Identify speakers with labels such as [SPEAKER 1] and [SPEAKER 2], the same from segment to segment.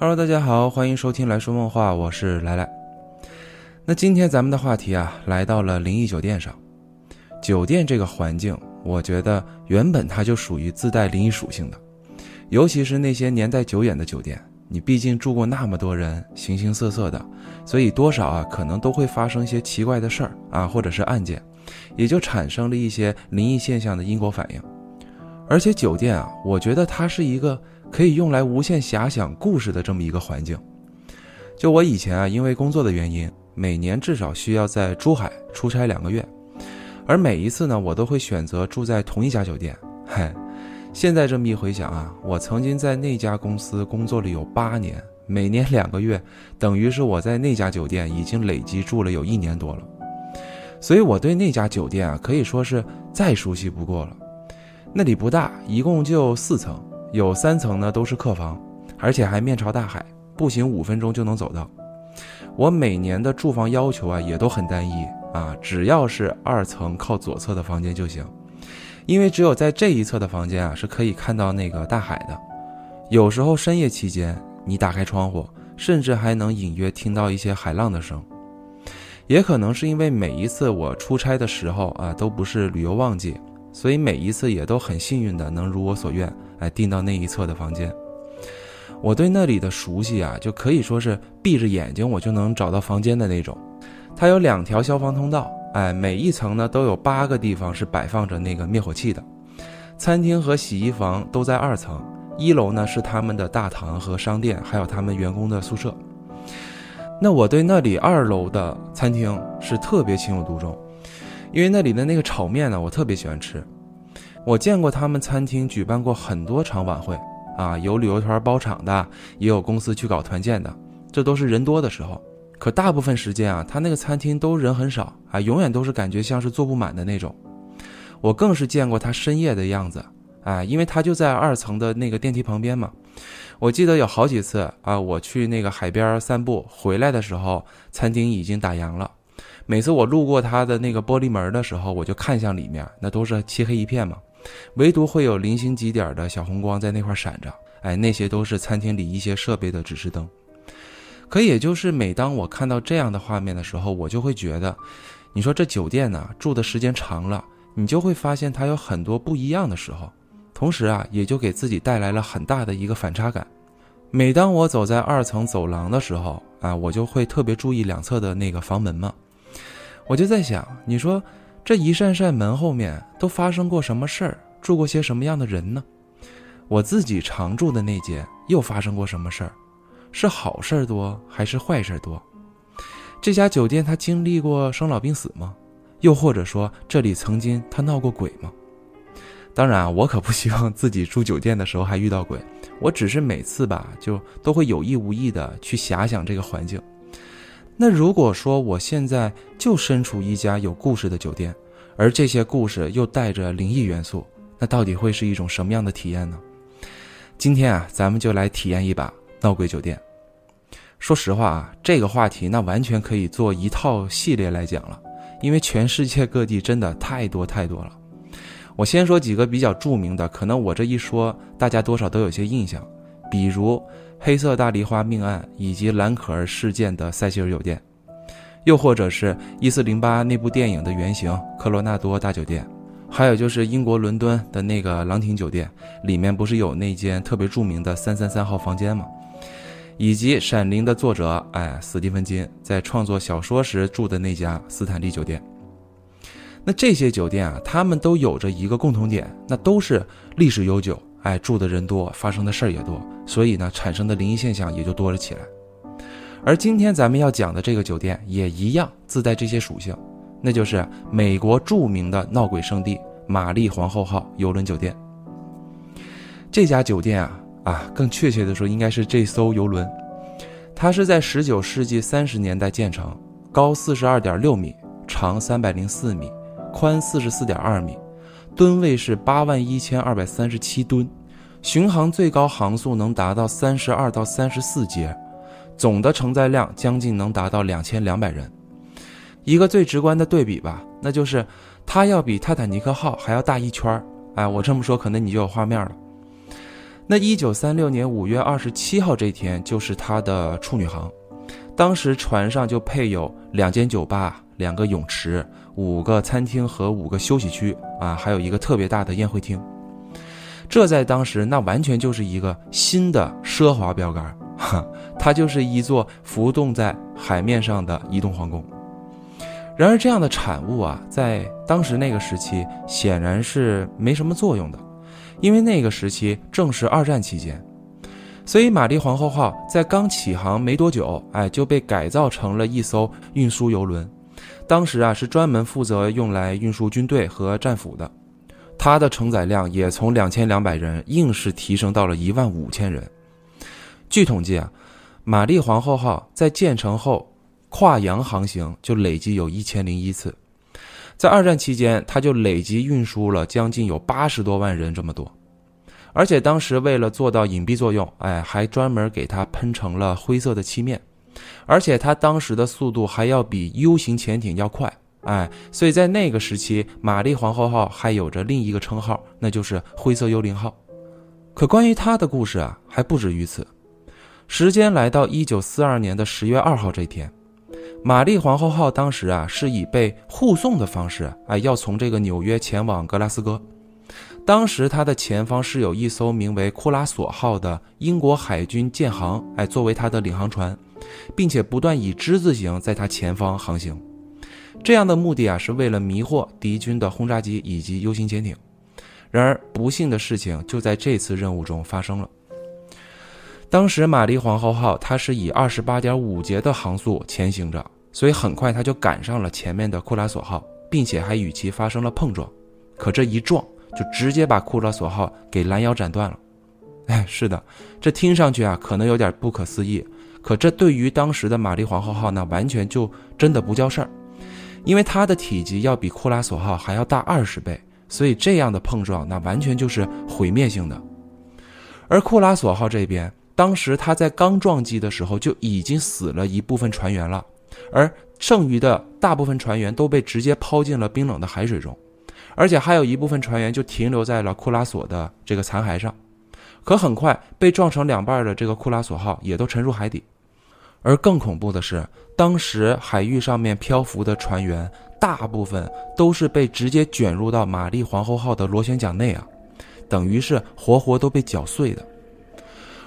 [SPEAKER 1] Hello，大家好，欢迎收听来说梦话，我是来来。那今天咱们的话题啊，来到了灵异酒店上。酒店这个环境，我觉得原本它就属于自带灵异属性的，尤其是那些年代久远的酒店，你毕竟住过那么多人，形形色色的，所以多少啊，可能都会发生一些奇怪的事儿啊，或者是案件，也就产生了一些灵异现象的因果反应。而且酒店啊，我觉得它是一个。可以用来无限遐想故事的这么一个环境。就我以前啊，因为工作的原因，每年至少需要在珠海出差两个月，而每一次呢，我都会选择住在同一家酒店。嗨，现在这么一回想啊，我曾经在那家公司工作了有八年，每年两个月，等于是我在那家酒店已经累计住了有一年多了。所以我对那家酒店啊，可以说是再熟悉不过了。那里不大，一共就四层。有三层呢，都是客房，而且还面朝大海，步行五分钟就能走到。我每年的住房要求啊，也都很单一啊，只要是二层靠左侧的房间就行，因为只有在这一侧的房间啊，是可以看到那个大海的。有时候深夜期间，你打开窗户，甚至还能隐约听到一些海浪的声。也可能是因为每一次我出差的时候啊，都不是旅游旺季。所以每一次也都很幸运的能如我所愿，哎，订到那一侧的房间。我对那里的熟悉啊，就可以说是闭着眼睛我就能找到房间的那种。它有两条消防通道，哎，每一层呢都有八个地方是摆放着那个灭火器的。餐厅和洗衣房都在二层，一楼呢是他们的大堂和商店，还有他们员工的宿舍。那我对那里二楼的餐厅是特别情有独钟。因为那里的那个炒面呢，我特别喜欢吃。我见过他们餐厅举办过很多场晚会，啊，有旅游团包场的，也有公司去搞团建的，这都是人多的时候。可大部分时间啊，他那个餐厅都人很少啊，永远都是感觉像是坐不满的那种。我更是见过他深夜的样子，啊，因为他就在二层的那个电梯旁边嘛。我记得有好几次啊，我去那个海边散步回来的时候，餐厅已经打烊了。每次我路过他的那个玻璃门的时候，我就看向里面，那都是漆黑一片嘛，唯独会有零星几点的小红光在那块闪着。哎，那些都是餐厅里一些设备的指示灯。可也就是每当我看到这样的画面的时候，我就会觉得，你说这酒店呢，住的时间长了，你就会发现它有很多不一样的时候，同时啊，也就给自己带来了很大的一个反差感。每当我走在二层走廊的时候，啊，我就会特别注意两侧的那个房门嘛。我就在想，你说这一扇扇门后面都发生过什么事儿，住过些什么样的人呢？我自己常住的那间又发生过什么事儿？是好事儿多还是坏事儿多？这家酒店它经历过生老病死吗？又或者说这里曾经它闹过鬼吗？当然，我可不希望自己住酒店的时候还遇到鬼，我只是每次吧，就都会有意无意的去遐想这个环境。那如果说我现在就身处一家有故事的酒店，而这些故事又带着灵异元素，那到底会是一种什么样的体验呢？今天啊，咱们就来体验一把闹鬼酒店。说实话啊，这个话题那完全可以做一套系列来讲了，因为全世界各地真的太多太多了。我先说几个比较著名的，可能我这一说，大家多少都有些印象，比如。黑色大梨花命案以及蓝可儿事件的塞西尔酒店，又或者是一四零八那部电影的原型科罗纳多大酒店，还有就是英国伦敦的那个朗廷酒店，里面不是有那间特别著名的三三三号房间吗？以及《闪灵》的作者哎，斯蒂芬金在创作小说时住的那家斯坦利酒店。那这些酒店啊，他们都有着一个共同点，那都是历史悠久。哎，住的人多，发生的事儿也多，所以呢，产生的灵异现象也就多了起来。而今天咱们要讲的这个酒店也一样自带这些属性，那就是美国著名的闹鬼圣地玛丽皇后号游轮酒店。这家酒店啊啊，更确切的说，应该是这艘游轮，它是在19世纪30年代建成，高42.6米，长304米，宽44.2米。吨位是八万一千二百三十七吨，巡航最高航速能达到三十二到三十四节，总的承载量将近能达到两千两百人。一个最直观的对比吧，那就是它要比泰坦尼克号还要大一圈儿。哎，我这么说可能你就有画面了。那一九三六年五月二十七号这天就是他的处女航，当时船上就配有两间酒吧、两个泳池、五个餐厅和五个休息区啊，还有一个特别大的宴会厅。这在当时那完全就是一个新的奢华标杆，哈，它就是一座浮动在海面上的移动皇宫。然而，这样的产物啊，在当时那个时期显然是没什么作用的，因为那个时期正是二战期间，所以玛丽皇后号在刚起航没多久，哎，就被改造成了一艘运输游轮。当时啊，是专门负责用来运输军队和战俘的，它的承载量也从两千两百人硬是提升到了一万五千人。据统计啊，玛丽皇后号在建成后。跨洋航行就累计有一千零一次，在二战期间，它就累计运输了将近有八十多万人这么多，而且当时为了做到隐蔽作用，哎，还专门给它喷成了灰色的漆面，而且它当时的速度还要比 U 型潜艇要快，哎，所以在那个时期，玛丽皇后号还有着另一个称号，那就是灰色幽灵号。可关于它的故事啊，还不止于此。时间来到一九四二年的十月二号这天。玛丽皇后号当时啊是以被护送的方式，哎，要从这个纽约前往格拉斯哥。当时它的前方是有一艘名为库拉索号的英国海军舰航，哎，作为它的领航船，并且不断以之字形在它前方航行。这样的目的啊是为了迷惑敌军的轰炸机以及 U 型潜艇。然而不幸的事情就在这次任务中发生了。当时玛丽皇后号它是以二十八点五节的航速前行着，所以很快它就赶上了前面的库拉索号，并且还与其发生了碰撞。可这一撞就直接把库拉索号给拦腰斩断了。哎，是的，这听上去啊可能有点不可思议，可这对于当时的玛丽皇后号那完全就真的不叫事儿，因为它的体积要比库拉索号还要大二十倍，所以这样的碰撞那完全就是毁灭性的。而库拉索号这边。当时它在刚撞击的时候就已经死了一部分船员了，而剩余的大部分船员都被直接抛进了冰冷的海水中，而且还有一部分船员就停留在了库拉索的这个残骸上。可很快被撞成两半的这个库拉索号也都沉入海底，而更恐怖的是，当时海域上面漂浮的船员大部分都是被直接卷入到玛丽皇后号的螺旋桨内啊，等于是活活都被搅碎的。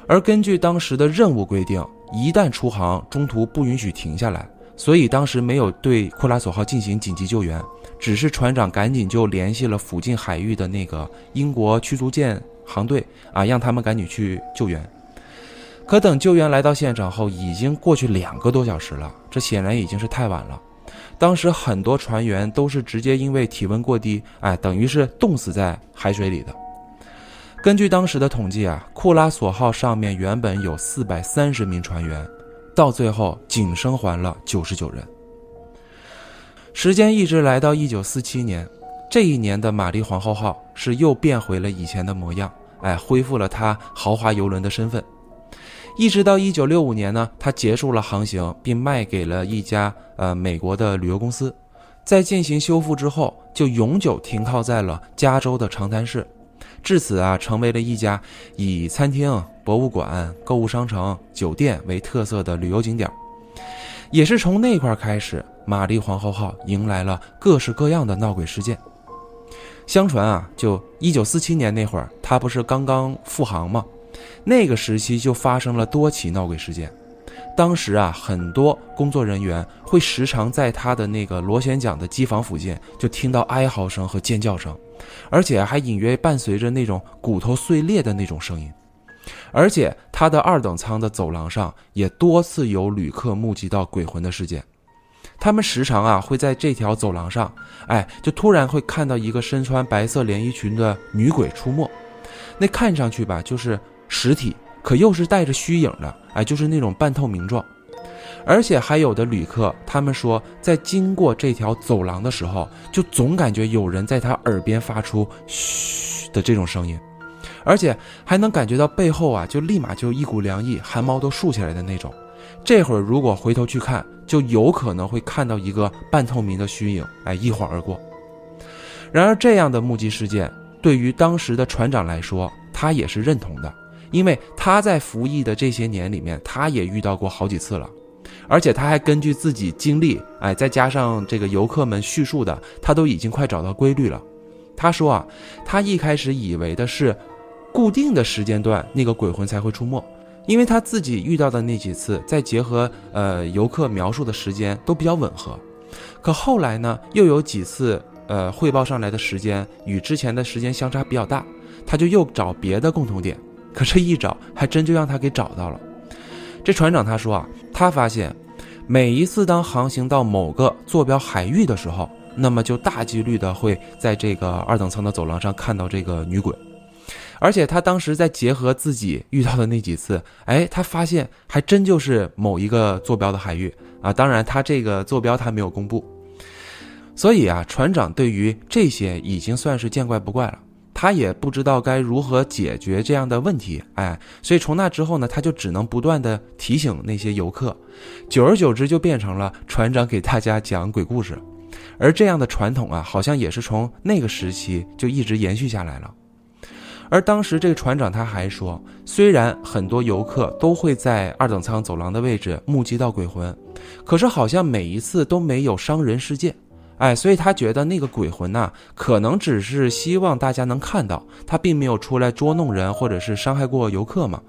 [SPEAKER 1] 而根据当时的任务规定，一旦出航，中途不允许停下来，所以当时没有对库拉索号进行紧急救援，只是船长赶紧就联系了附近海域的那个英国驱逐舰航队啊，让他们赶紧去救援。可等救援来到现场后，已经过去两个多小时了，这显然已经是太晚了。当时很多船员都是直接因为体温过低，哎，等于是冻死在海水里的。根据当时的统计啊，库拉索号上面原本有四百三十名船员，到最后仅生还了九十九人。时间一直来到一九四七年，这一年的玛丽皇后号是又变回了以前的模样，哎，恢复了它豪华游轮的身份。一直到一九六五年呢，它结束了航行，并卖给了一家呃美国的旅游公司，在进行修复之后，就永久停靠在了加州的长滩市。至此啊，成为了一家以餐厅、博物馆、购物商城、酒店为特色的旅游景点。也是从那块开始，玛丽皇后号迎来了各式各样的闹鬼事件。相传啊，就一九四七年那会儿，它不是刚刚复航吗？那个时期就发生了多起闹鬼事件。当时啊，很多工作人员会时常在他的那个螺旋桨的机房附近，就听到哀嚎声和尖叫声，而且还隐约伴随着那种骨头碎裂的那种声音。而且他的二等舱的走廊上也多次有旅客目击到鬼魂的事件。他们时常啊会在这条走廊上，哎，就突然会看到一个身穿白色连衣裙的女鬼出没，那看上去吧就是实体。可又是带着虚影的，哎，就是那种半透明状，而且还有的旅客，他们说在经过这条走廊的时候，就总感觉有人在他耳边发出嘘的这种声音，而且还能感觉到背后啊，就立马就一股凉意，汗毛都竖起来的那种。这会儿如果回头去看，就有可能会看到一个半透明的虚影，哎，一晃而过。然而这样的目击事件，对于当时的船长来说，他也是认同的。因为他在服役的这些年里面，他也遇到过好几次了，而且他还根据自己经历，哎，再加上这个游客们叙述的，他都已经快找到规律了。他说啊，他一开始以为的是固定的时间段那个鬼魂才会出没，因为他自己遇到的那几次，再结合呃游客描述的时间都比较吻合。可后来呢，又有几次呃汇报上来的时间与之前的时间相差比较大，他就又找别的共同点，可这一找还真就让他给找到了。这船长他说啊，他发现每一次当航行到某个坐标海域的时候。那么就大几率的会在这个二等舱的走廊上看到这个女鬼，而且他当时在结合自己遇到的那几次，哎，他发现还真就是某一个坐标的海域啊。当然，他这个坐标他没有公布，所以啊，船长对于这些已经算是见怪不怪了。他也不知道该如何解决这样的问题，哎，所以从那之后呢，他就只能不断的提醒那些游客，久而久之就变成了船长给大家讲鬼故事。而这样的传统啊，好像也是从那个时期就一直延续下来了。而当时这个船长他还说，虽然很多游客都会在二等舱走廊的位置目击到鬼魂，可是好像每一次都没有伤人事件。哎，所以他觉得那个鬼魂呐，可能只是希望大家能看到，他并没有出来捉弄人或者是伤害过游客嘛。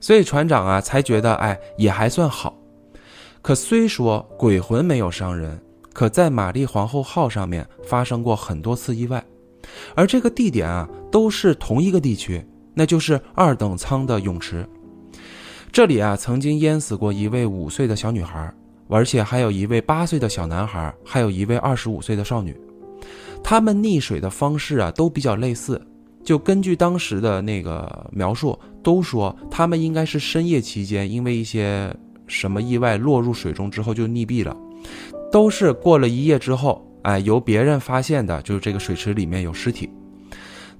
[SPEAKER 1] 所以船长啊才觉得，哎，也还算好。可虽说鬼魂没有伤人。可在玛丽皇后号上面发生过很多次意外，而这个地点啊都是同一个地区，那就是二等舱的泳池。这里啊曾经淹死过一位五岁的小女孩，而且还有一位八岁的小男孩，还有一位二十五岁的少女。他们溺水的方式啊都比较类似，就根据当时的那个描述，都说他们应该是深夜期间因为一些什么意外落入水中之后就溺毙了。都是过了一夜之后，哎，由别人发现的，就是这个水池里面有尸体。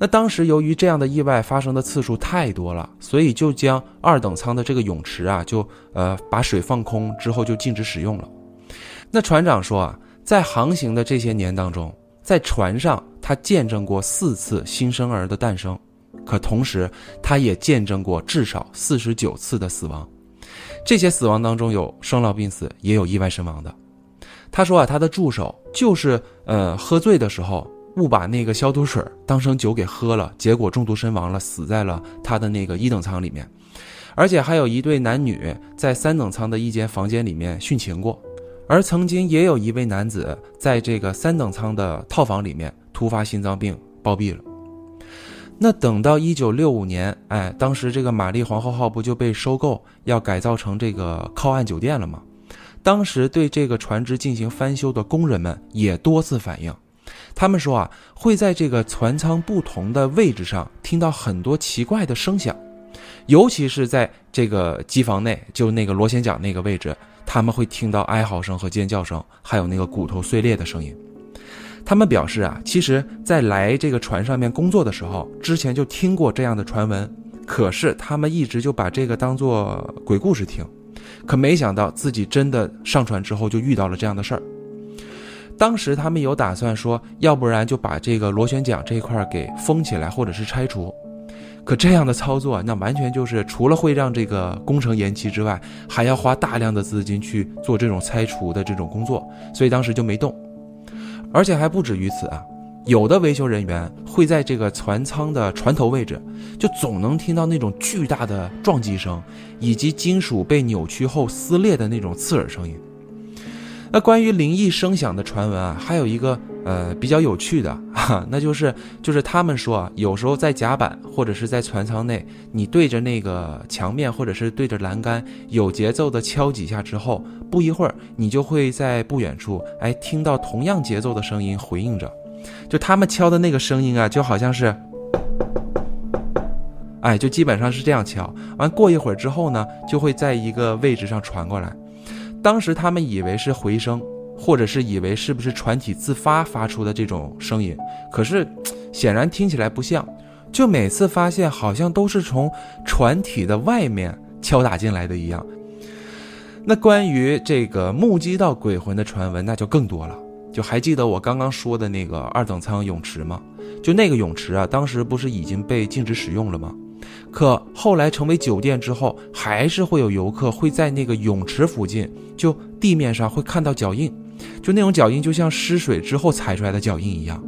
[SPEAKER 1] 那当时由于这样的意外发生的次数太多了，所以就将二等舱的这个泳池啊，就呃把水放空之后就禁止使用了。那船长说啊，在航行的这些年当中，在船上他见证过四次新生儿的诞生，可同时他也见证过至少四十九次的死亡。这些死亡当中有生老病死，也有意外身亡的。他说啊，他的助手就是呃喝醉的时候误把那个消毒水当成酒给喝了，结果中毒身亡了，死在了他的那个一等舱里面。而且还有一对男女在三等舱的一间房间里面殉情过，而曾经也有一位男子在这个三等舱的套房里面突发心脏病暴毙了。那等到一九六五年，哎，当时这个玛丽皇后号不就被收购，要改造成这个靠岸酒店了吗？当时对这个船只进行翻修的工人们也多次反映，他们说啊，会在这个船舱不同的位置上听到很多奇怪的声响，尤其是在这个机房内，就那个螺旋桨那个位置，他们会听到哀嚎声和尖叫声，还有那个骨头碎裂的声音。他们表示啊，其实，在来这个船上面工作的时候，之前就听过这样的传闻，可是他们一直就把这个当做鬼故事听。可没想到自己真的上船之后就遇到了这样的事儿。当时他们有打算说，要不然就把这个螺旋桨这一块给封起来，或者是拆除。可这样的操作，那完全就是除了会让这个工程延期之外，还要花大量的资金去做这种拆除的这种工作，所以当时就没动。而且还不止于此啊。有的维修人员会在这个船舱的船头位置，就总能听到那种巨大的撞击声，以及金属被扭曲后撕裂的那种刺耳声音。那关于灵异声响的传闻啊，还有一个呃比较有趣的 哈，那就是就是他们说啊，有时候在甲板或者是在船舱内，你对着那个墙面或者是对着栏杆有节奏的敲几下之后，不一会儿你就会在不远处哎听到同样节奏的声音回应着。就他们敲的那个声音啊，就好像是，哎，就基本上是这样敲。完过一会儿之后呢，就会在一个位置上传过来。当时他们以为是回声，或者是以为是不是船体自发发出的这种声音，可是显然听起来不像。就每次发现好像都是从船体的外面敲打进来的一样。那关于这个目击到鬼魂的传闻，那就更多了。就还记得我刚刚说的那个二等舱泳池吗？就那个泳池啊，当时不是已经被禁止使用了吗？可后来成为酒店之后，还是会有游客会在那个泳池附近，就地面上会看到脚印，就那种脚印就像失水之后踩出来的脚印一样。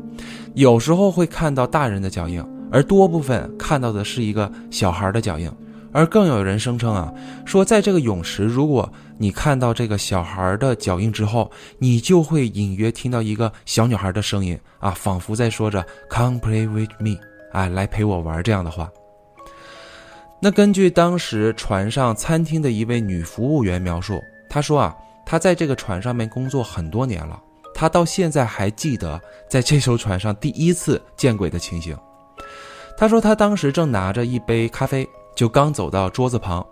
[SPEAKER 1] 有时候会看到大人的脚印，而多部分看到的是一个小孩的脚印。而更有人声称啊，说在这个泳池，如果你看到这个小孩的脚印之后，你就会隐约听到一个小女孩的声音啊，仿佛在说着 “Come play with me”，啊，来陪我玩这样的话。那根据当时船上餐厅的一位女服务员描述，她说啊，她在这个船上面工作很多年了，她到现在还记得在这艘船上第一次见鬼的情形。她说她当时正拿着一杯咖啡，就刚走到桌子旁，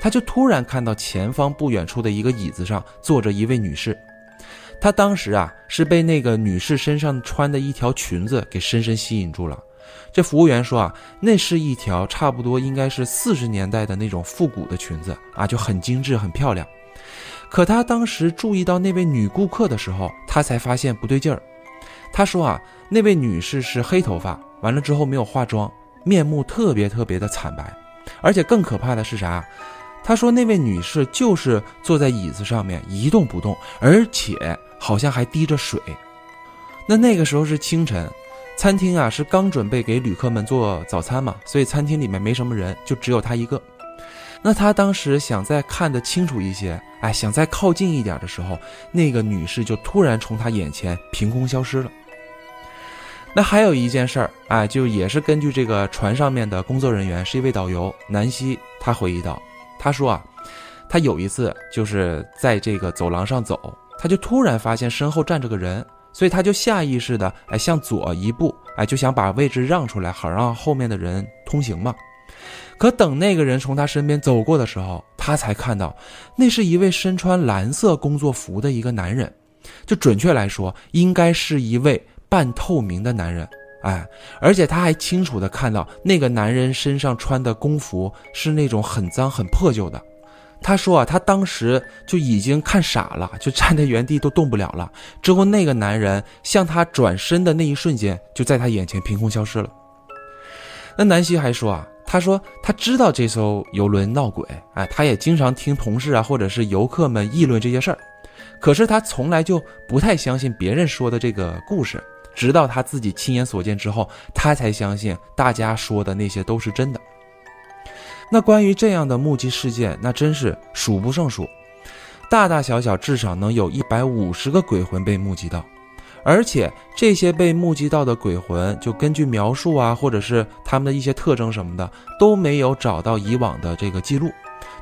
[SPEAKER 1] 她就突然看到前方不远处的一个椅子上坐着一位女士。她当时啊是被那个女士身上穿的一条裙子给深深吸引住了。这服务员说啊，那是一条差不多应该是四十年代的那种复古的裙子啊，就很精致很漂亮。可他当时注意到那位女顾客的时候，他才发现不对劲儿。他说啊，那位女士是黑头发，完了之后没有化妆，面目特别特别的惨白，而且更可怕的是啥？他说那位女士就是坐在椅子上面一动不动，而且好像还滴着水。那那个时候是清晨。餐厅啊是刚准备给旅客们做早餐嘛，所以餐厅里面没什么人，就只有他一个。那他当时想再看得清楚一些，哎，想再靠近一点的时候，那个女士就突然从他眼前凭空消失了。那还有一件事儿，哎，就也是根据这个船上面的工作人员是一位导游南希，他回忆到，他说啊，他有一次就是在这个走廊上走，他就突然发现身后站着个人。所以他就下意识的哎向左一步，哎就想把位置让出来，好让后面的人通行嘛。可等那个人从他身边走过的时候，他才看到，那是一位身穿蓝色工作服的一个男人，就准确来说，应该是一位半透明的男人。哎，而且他还清楚的看到那个男人身上穿的工服是那种很脏很破旧的。他说啊，他当时就已经看傻了，就站在原地都动不了了。之后那个男人向他转身的那一瞬间，就在他眼前凭空消失了。那南希还说啊，他说他知道这艘游轮闹鬼，哎，他也经常听同事啊或者是游客们议论这些事儿，可是他从来就不太相信别人说的这个故事，直到他自己亲眼所见之后，他才相信大家说的那些都是真的。那关于这样的目击事件，那真是数不胜数，大大小小至少能有一百五十个鬼魂被目击到，而且这些被目击到的鬼魂，就根据描述啊，或者是他们的一些特征什么的，都没有找到以往的这个记录，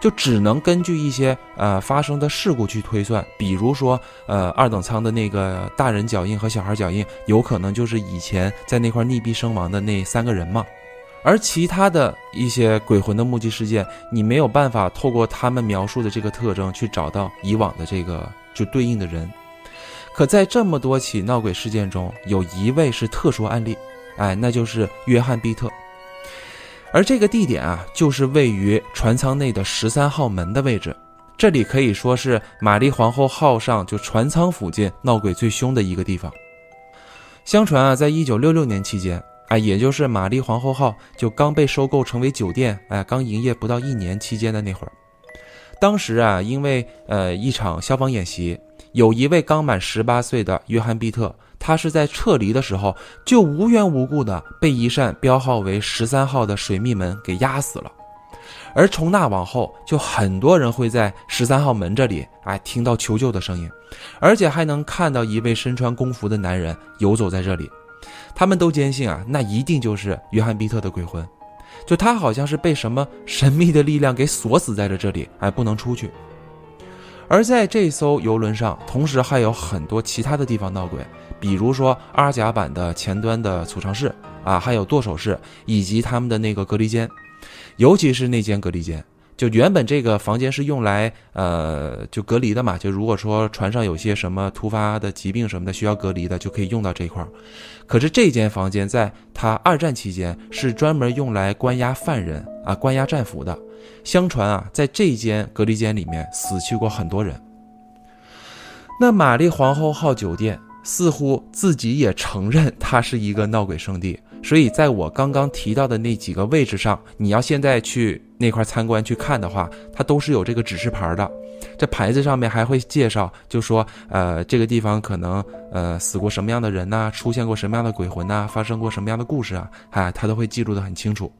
[SPEAKER 1] 就只能根据一些呃发生的事故去推算，比如说呃二等舱的那个大人脚印和小孩脚印，有可能就是以前在那块溺毙身亡的那三个人嘛。而其他的一些鬼魂的目击事件，你没有办法透过他们描述的这个特征去找到以往的这个就对应的人。可在这么多起闹鬼事件中，有一位是特殊案例，哎，那就是约翰·毕特。而这个地点啊，就是位于船舱内的十三号门的位置。这里可以说是玛丽皇后号上就船舱附近闹鬼最凶的一个地方。相传啊，在一九六六年期间。哎，也就是玛丽皇后号就刚被收购成为酒店，哎，刚营业不到一年期间的那会儿，当时啊，因为呃一场消防演习，有一位刚满十八岁的约翰·毕特，他是在撤离的时候就无缘无故的被一扇标号为十三号的水密门给压死了，而从那往后，就很多人会在十三号门这里，哎，听到求救的声音，而且还能看到一位身穿工服的男人游走在这里。他们都坚信啊，那一定就是约翰·比特的鬼魂，就他好像是被什么神秘的力量给锁死在了这里，哎，不能出去。而在这艘游轮上，同时还有很多其他的地方闹鬼，比如说阿甲板的前端的储藏室啊，还有舵手室，以及他们的那个隔离间，尤其是那间隔离间。就原本这个房间是用来呃就隔离的嘛，就如果说船上有些什么突发的疾病什么的需要隔离的，就可以用到这一块儿。可是这间房间在他二战期间是专门用来关押犯人啊、关押战俘的。相传啊，在这间隔离间里面死去过很多人。那玛丽皇后号酒店似乎自己也承认它是一个闹鬼圣地，所以在我刚刚提到的那几个位置上，你要现在去那块参观去看的话，它都是有这个指示牌的。这牌子上面还会介绍，就说呃这个地方可能呃死过什么样的人呐，出现过什么样的鬼魂呐，发生过什么样的故事啊，哎，它都会记录的很清楚。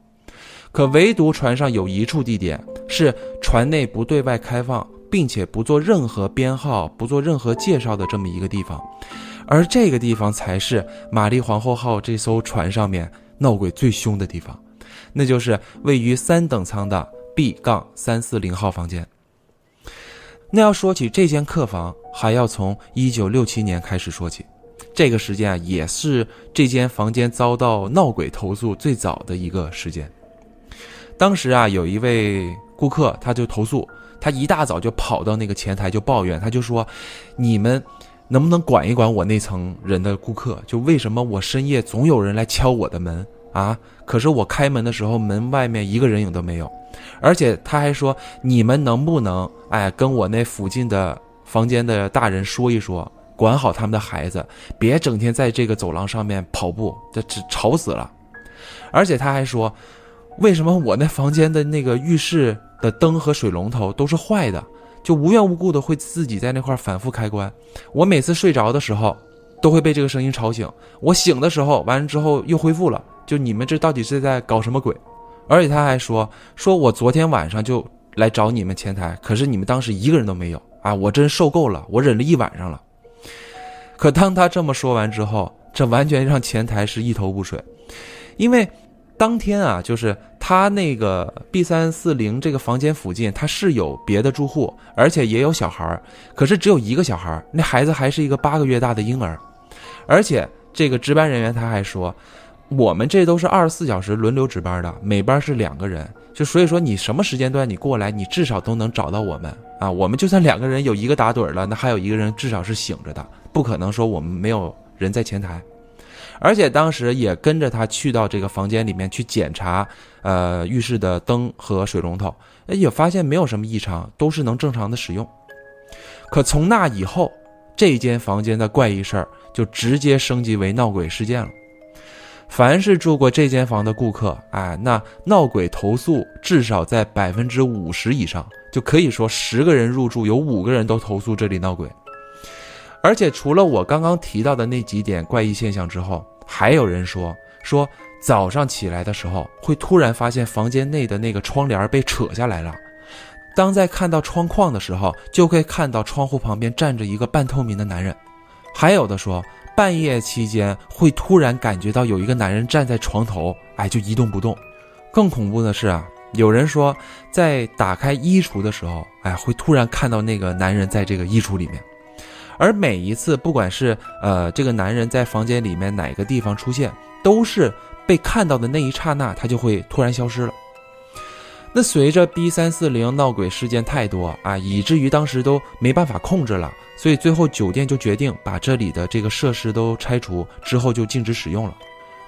[SPEAKER 1] 可唯独船上有一处地点是船内不对外开放，并且不做任何编号、不做任何介绍的这么一个地方，而这个地方才是玛丽皇后号这艘船上面闹鬼最凶的地方，那就是位于三等舱的 B 杠三四零号房间。那要说起这间客房，还要从一九六七年开始说起，这个时间啊，也是这间房间遭到闹鬼投诉最早的一个时间。当时啊，有一位顾客，他就投诉，他一大早就跑到那个前台就抱怨，他就说：“你们能不能管一管我那层人的顾客？就为什么我深夜总有人来敲我的门啊？可是我开门的时候，门外面一个人影都没有。而且他还说，你们能不能哎跟我那附近的房间的大人说一说，管好他们的孩子，别整天在这个走廊上面跑步，这这吵死了。而且他还说。”为什么我那房间的那个浴室的灯和水龙头都是坏的？就无缘无故的会自己在那块反复开关。我每次睡着的时候，都会被这个声音吵醒。我醒的时候，完了之后又恢复了。就你们这到底是在搞什么鬼？而且他还说，说我昨天晚上就来找你们前台，可是你们当时一个人都没有啊！我真受够了，我忍了一晚上了。可当他这么说完之后，这完全让前台是一头雾水，因为。当天啊，就是他那个 B 三四零这个房间附近，他是有别的住户，而且也有小孩儿可是只有一个小孩儿那孩子还是一个八个月大的婴儿，而且这个值班人员他还说，我们这都是二十四小时轮流值班的，每班是两个人，就所以说你什么时间段你过来，你至少都能找到我们啊。我们就算两个人有一个打盹了，那还有一个人至少是醒着的，不可能说我们没有人在前台。而且当时也跟着他去到这个房间里面去检查，呃，浴室的灯和水龙头，也发现没有什么异常，都是能正常的使用。可从那以后，这间房间的怪异事儿就直接升级为闹鬼事件了。凡是住过这间房的顾客，哎，那闹鬼投诉至少在百分之五十以上，就可以说十个人入住有五个人都投诉这里闹鬼。而且除了我刚刚提到的那几点怪异现象之后，还有人说说早上起来的时候会突然发现房间内的那个窗帘被扯下来了，当在看到窗框的时候，就会看到窗户旁边站着一个半透明的男人。还有的说半夜期间会突然感觉到有一个男人站在床头，哎，就一动不动。更恐怖的是啊，有人说在打开衣橱的时候，哎，会突然看到那个男人在这个衣橱里面。而每一次，不管是呃这个男人在房间里面哪个地方出现，都是被看到的那一刹那，他就会突然消失了。那随着 B 三四零闹鬼事件太多啊，以至于当时都没办法控制了，所以最后酒店就决定把这里的这个设施都拆除，之后就禁止使用了。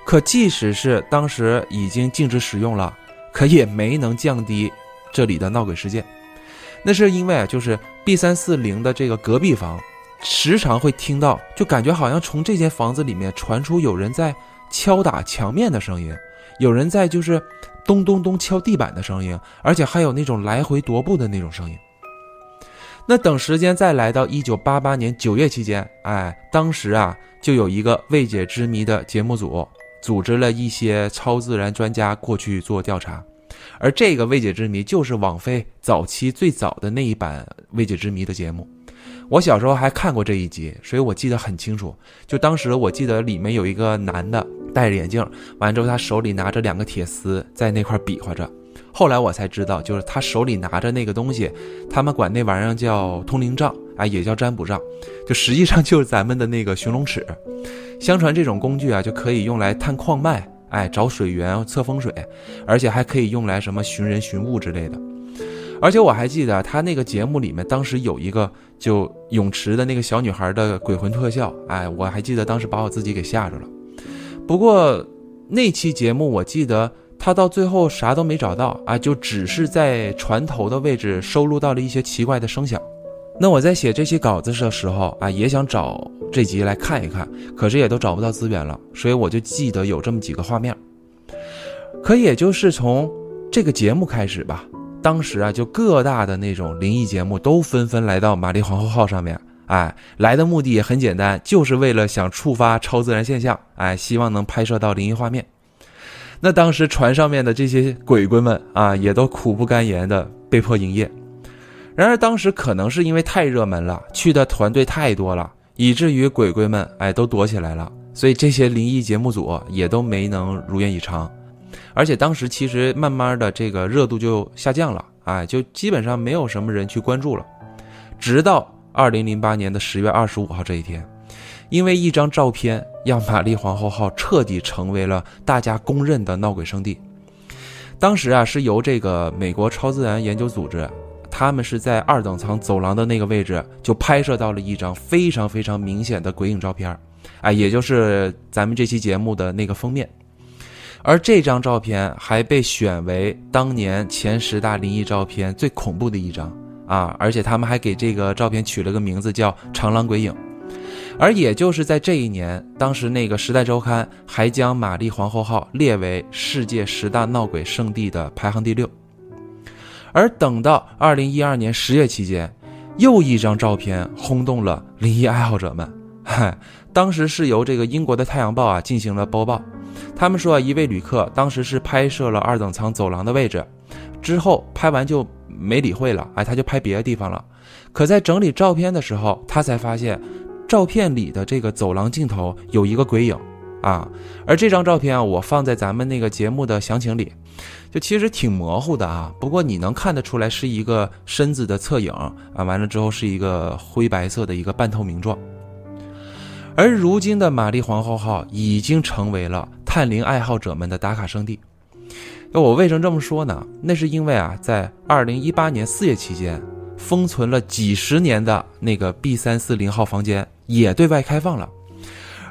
[SPEAKER 1] 可即使是当时已经禁止使用了，可也没能降低这里的闹鬼事件。那是因为啊，就是 B 三四零的这个隔壁房。时常会听到，就感觉好像从这间房子里面传出有人在敲打墙面的声音，有人在就是咚咚咚敲地板的声音，而且还有那种来回踱步的那种声音。那等时间再来到一九八八年九月期间，哎，当时啊就有一个未解之谜的节目组组织了一些超自然专家过去做调查，而这个未解之谜就是网飞早期最早的那一版未解之谜的节目。我小时候还看过这一集，所以我记得很清楚。就当时我记得里面有一个男的戴着眼镜，完之后他手里拿着两个铁丝在那块比划着。后来我才知道，就是他手里拿着那个东西，他们管那玩意儿叫通灵杖，啊，也叫占卜杖，就实际上就是咱们的那个寻龙尺。相传这种工具啊，就可以用来探矿脉，哎，找水源、测风水，而且还可以用来什么寻人寻物之类的。而且我还记得他那个节目里面，当时有一个就泳池的那个小女孩的鬼魂特效，哎，我还记得当时把我自己给吓着了。不过那期节目我记得他到最后啥都没找到啊，就只是在船头的位置收录到了一些奇怪的声响。那我在写这期稿子的时候啊，也想找这集来看一看，可是也都找不到资源了，所以我就记得有这么几个画面。可也就是从这个节目开始吧，当时啊，就各大的那种灵异节目都纷纷来到玛丽皇后号上面，哎，来的目的也很简单，就是为了想触发超自然现象，哎，希望能拍摄到灵异画面。那当时船上面的这些鬼鬼们啊，也都苦不甘言的被迫营业。然而当时可能是因为太热门了，去的团队太多了，以至于鬼鬼们哎都躲起来了，所以这些灵异节目组也都没能如愿以偿。而且当时其实慢慢的这个热度就下降了，哎，就基本上没有什么人去关注了。直到二零零八年的十月二十五号这一天，因为一张照片，让玛丽皇后号彻底成为了大家公认的闹鬼圣地。当时啊，是由这个美国超自然研究组织。他们是在二等舱走廊的那个位置，就拍摄到了一张非常非常明显的鬼影照片哎，也就是咱们这期节目的那个封面。而这张照片还被选为当年前十大灵异照片最恐怖的一张啊！而且他们还给这个照片取了个名字叫“长廊鬼影”。而也就是在这一年，当时那个《时代周刊》还将玛丽皇后号列为世界十大闹鬼圣地的排行第六。而等到二零一二年十月期间，又一张照片轰动了灵异爱好者们。嗨，当时是由这个英国的《太阳报》啊进行了播报，他们说一位旅客当时是拍摄了二等舱走廊的位置，之后拍完就没理会了，哎，他就拍别的地方了。可在整理照片的时候，他才发现，照片里的这个走廊尽头有一个鬼影。啊，而这张照片啊，我放在咱们那个节目的详情里，就其实挺模糊的啊。不过你能看得出来是一个身子的侧影啊，完了之后是一个灰白色的一个半透明状。而如今的玛丽皇后号已经成为了探灵爱好者们的打卡圣地。那我为什么这么说呢？那是因为啊，在二零一八年四月期间，封存了几十年的那个 B 三四零号房间也对外开放了。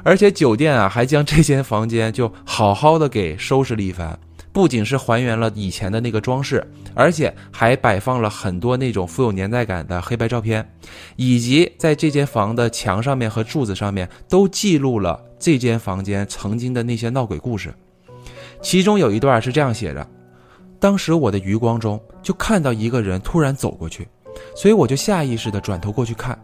[SPEAKER 1] 而且酒店啊，还将这间房间就好好的给收拾了一番，不仅是还原了以前的那个装饰，而且还摆放了很多那种富有年代感的黑白照片，以及在这间房的墙上面和柱子上面都记录了这间房间曾经的那些闹鬼故事。其中有一段是这样写着：当时我的余光中就看到一个人突然走过去，所以我就下意识的转头过去看。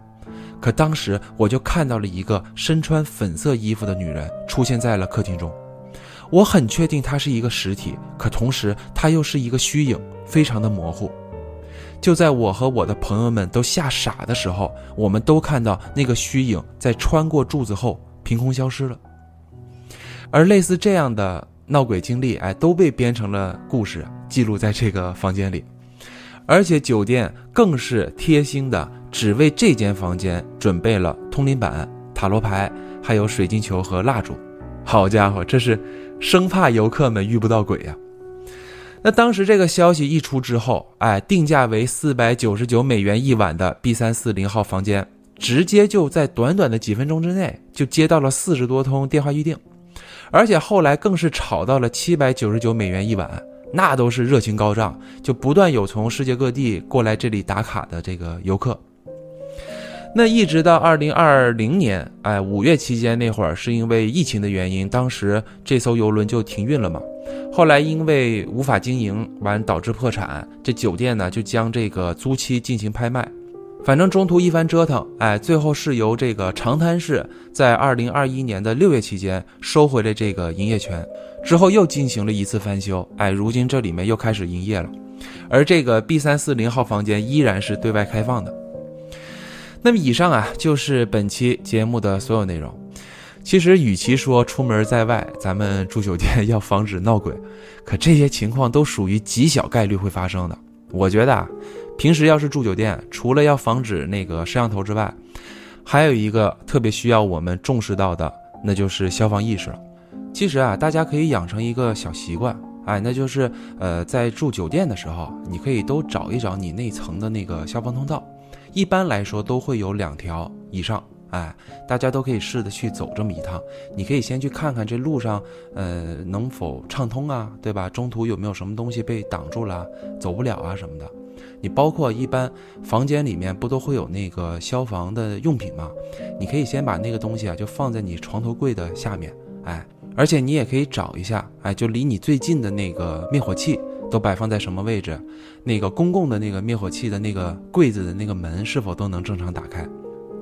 [SPEAKER 1] 可当时我就看到了一个身穿粉色衣服的女人出现在了客厅中，我很确定她是一个实体，可同时她又是一个虚影，非常的模糊。就在我和我的朋友们都吓傻的时候，我们都看到那个虚影在穿过柱子后凭空消失了。而类似这样的闹鬼经历，哎，都被编成了故事，记录在这个房间里，而且酒店更是贴心的。只为这间房间准备了通灵板、塔罗牌，还有水晶球和蜡烛。好家伙，这是生怕游客们遇不到鬼呀！那当时这个消息一出之后，哎，定价为四百九十九美元一晚的 B 三四零号房间，直接就在短短的几分钟之内就接到了四十多通电话预订，而且后来更是炒到了七百九十九美元一晚。那都是热情高涨，就不断有从世界各地过来这里打卡的这个游客。那一直到二零二零年，哎，五月期间那会儿，是因为疫情的原因，当时这艘游轮就停运了嘛。后来因为无法经营完导致破产，这酒店呢就将这个租期进行拍卖。反正中途一番折腾，哎，最后是由这个长滩市在二零二一年的六月期间收回了这个营业权，之后又进行了一次翻修，哎，如今这里面又开始营业了，而这个 B 三四零号房间依然是对外开放的。那么以上啊，就是本期节目的所有内容。其实，与其说出门在外，咱们住酒店要防止闹鬼，可这些情况都属于极小概率会发生的。我觉得啊，平时要是住酒店，除了要防止那个摄像头之外，还有一个特别需要我们重视到的，那就是消防意识了。其实啊，大家可以养成一个小习惯，哎，那就是呃，在住酒店的时候，你可以都找一找你那层的那个消防通道。一般来说都会有两条以上，哎，大家都可以试着去走这么一趟。你可以先去看看这路上，呃，能否畅通啊，对吧？中途有没有什么东西被挡住了，走不了啊什么的。你包括一般房间里面不都会有那个消防的用品吗？你可以先把那个东西啊就放在你床头柜的下面，哎，而且你也可以找一下，哎，就离你最近的那个灭火器都摆放在什么位置，那个公共的那个灭火器的那个柜子的那个门是否都能正常打开？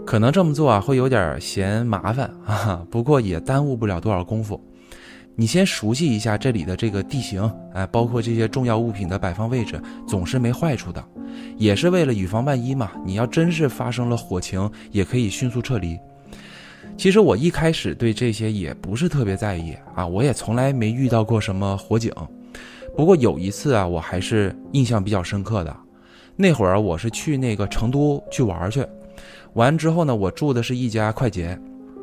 [SPEAKER 1] 可能这么做啊会有点嫌麻烦啊，不过也耽误不了多少功夫。你先熟悉一下这里的这个地形，哎，包括这些重要物品的摆放位置，总是没坏处的，也是为了以防万一嘛。你要真是发生了火情，也可以迅速撤离。其实我一开始对这些也不是特别在意啊，我也从来没遇到过什么火警。不过有一次啊，我还是印象比较深刻的。那会儿我是去那个成都去玩去，完之后呢，我住的是一家快捷。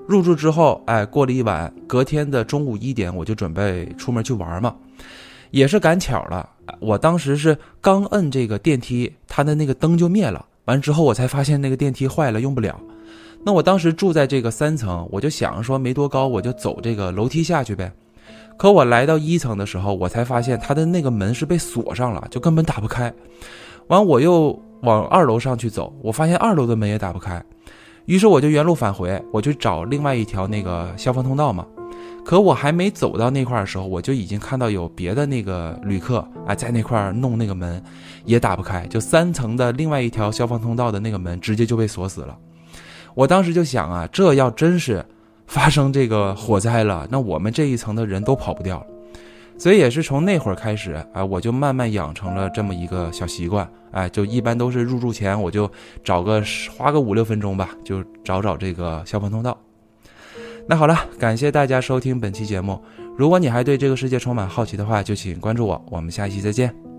[SPEAKER 1] 入住之后，哎，过了一晚，隔天的中午一点，我就准备出门去玩嘛，也是赶巧了。我当时是刚摁这个电梯，它的那个灯就灭了。完之后，我才发现那个电梯坏了，用不了。那我当时住在这个三层，我就想说没多高，我就走这个楼梯下去呗。可我来到一层的时候，我才发现它的那个门是被锁上了，就根本打不开。完，我又往二楼上去走，我发现二楼的门也打不开。于是我就原路返回，我去找另外一条那个消防通道嘛。可我还没走到那块的时候，我就已经看到有别的那个旅客啊，在那块弄那个门，也打不开。就三层的另外一条消防通道的那个门，直接就被锁死了。我当时就想啊，这要真是发生这个火灾了，那我们这一层的人都跑不掉了。所以也是从那会儿开始，啊，我就慢慢养成了这么一个小习惯，哎，就一般都是入住前我就找个花个五六分钟吧，就找找这个消防通道。那好了，感谢大家收听本期节目。如果你还对这个世界充满好奇的话，就请关注我，我们下期再见。